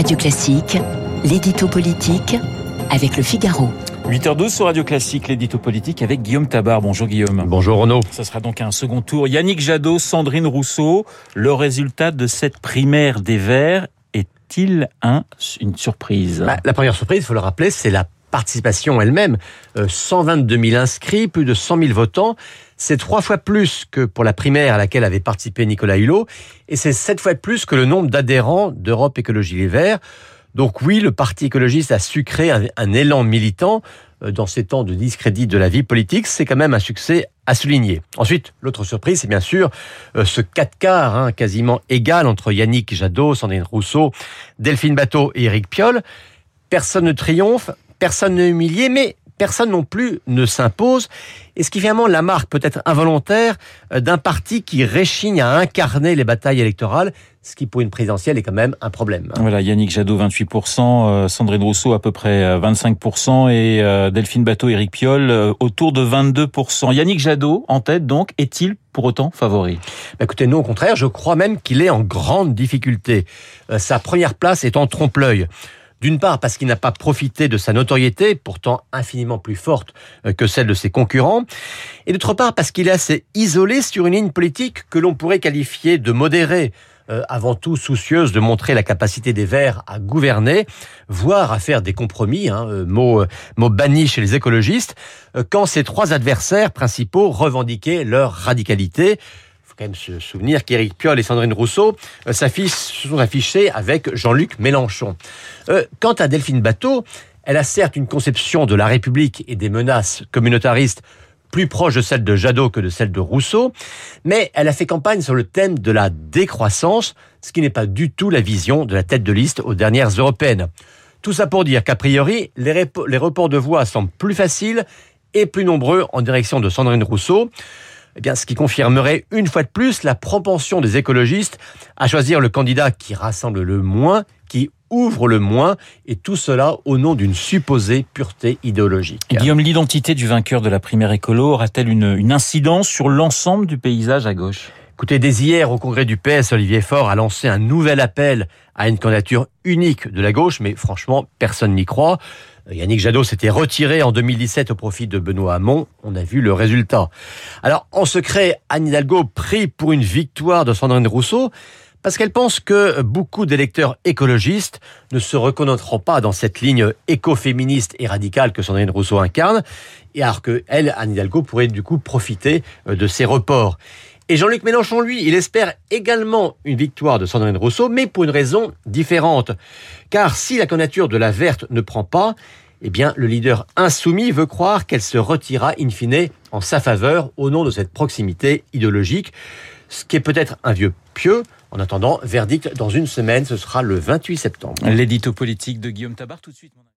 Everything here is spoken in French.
Radio Classique, l'édito politique avec le Figaro. 8h12 sur Radio Classique, l'édito politique avec Guillaume Tabar. Bonjour Guillaume. Bonjour Renaud. Ce sera donc un second tour. Yannick Jadot, Sandrine Rousseau. Le résultat de cette primaire des Verts est-il un, une surprise? Bah, La première surprise, il faut le rappeler, c'est la participation elle-même. 122 euh, 000 inscrits, plus de 100 000 votants. C'est trois fois plus que pour la primaire à laquelle avait participé Nicolas Hulot. Et c'est sept fois plus que le nombre d'adhérents d'Europe Écologie Les Verts. Donc oui, le Parti écologiste a su créer un, élan militant euh, dans ces temps de discrédit de la vie politique. C'est quand même un succès à souligner. Ensuite, l'autre surprise, c'est bien sûr euh, ce 4 quarts hein, quasiment égal entre Yannick Jadot, Sandrine Rousseau, Delphine Bateau et Éric Piolle. Personne ne triomphe, personne n'est humilié, mais personne non plus ne s'impose. Et ce qui finalement la marque peut-être involontaire euh, d'un parti qui réchigne à incarner les batailles électorales, ce qui pour une présidentielle est quand même un problème. Voilà, Yannick Jadot 28%, euh, Sandrine Rousseau à peu près 25% euh, et Delphine Bateau, Éric Piolle autour de 22%. Yannick Jadot en tête donc, est-il pour autant favori? Bah, Écoutez, non, au contraire, je crois même qu'il est en grande difficulté. Sa première place est en trompe-l'œil. D'une part parce qu'il n'a pas profité de sa notoriété, pourtant infiniment plus forte euh, que celle de ses concurrents, et d'autre part parce qu'il est assez isolé sur une ligne politique que l'on pourrait qualifier de modérée, euh, avant tout soucieuse de montrer la capacité des Verts à gouverner, voire à faire des compromis, hein, euh, mot, mot banni chez les écologistes, quand ses trois adversaires principaux revendiquaient leur radicalité quand même se souvenir qu'Éric Piolle et Sandrine Rousseau euh, se sont affichés avec Jean-Luc Mélenchon. Euh, quant à Delphine Bateau, elle a certes une conception de la République et des menaces communautaristes plus proche de celle de Jadot que de celle de Rousseau, mais elle a fait campagne sur le thème de la décroissance, ce qui n'est pas du tout la vision de la tête de liste aux dernières européennes. Tout ça pour dire qu'a priori, les, les reports de voix semblent plus faciles et plus nombreux en direction de Sandrine Rousseau eh bien, ce qui confirmerait une fois de plus la propension des écologistes à choisir le candidat qui rassemble le moins, qui ouvre le moins, et tout cela au nom d'une supposée pureté idéologique. Guillaume, l'identité du vainqueur de la primaire écolo aura-t-elle une, une incidence sur l'ensemble du paysage à gauche? Écoutez, dès hier, au congrès du PS, Olivier Faure a lancé un nouvel appel à une candidature unique de la gauche, mais franchement, personne n'y croit. Yannick Jadot s'était retiré en 2017 au profit de Benoît Hamon. On a vu le résultat. Alors, en secret, Anne Hidalgo prie pour une victoire de Sandrine Rousseau parce qu'elle pense que beaucoup d'électeurs écologistes ne se reconnaîtront pas dans cette ligne écoféministe et radicale que Sandrine Rousseau incarne, et alors que elle, Anne Hidalgo, pourrait du coup profiter de ces reports. Et Jean-Luc Mélenchon, lui, il espère également une victoire de Sandrine Rousseau, mais pour une raison différente. Car si la candidature de la Verte ne prend pas, eh bien, le leader insoumis veut croire qu'elle se retirera in fine en sa faveur au nom de cette proximité idéologique, ce qui est peut-être un vieux pieux. En attendant, verdict dans une semaine, ce sera le 28 septembre. L'édito politique de Guillaume Tabar tout de suite.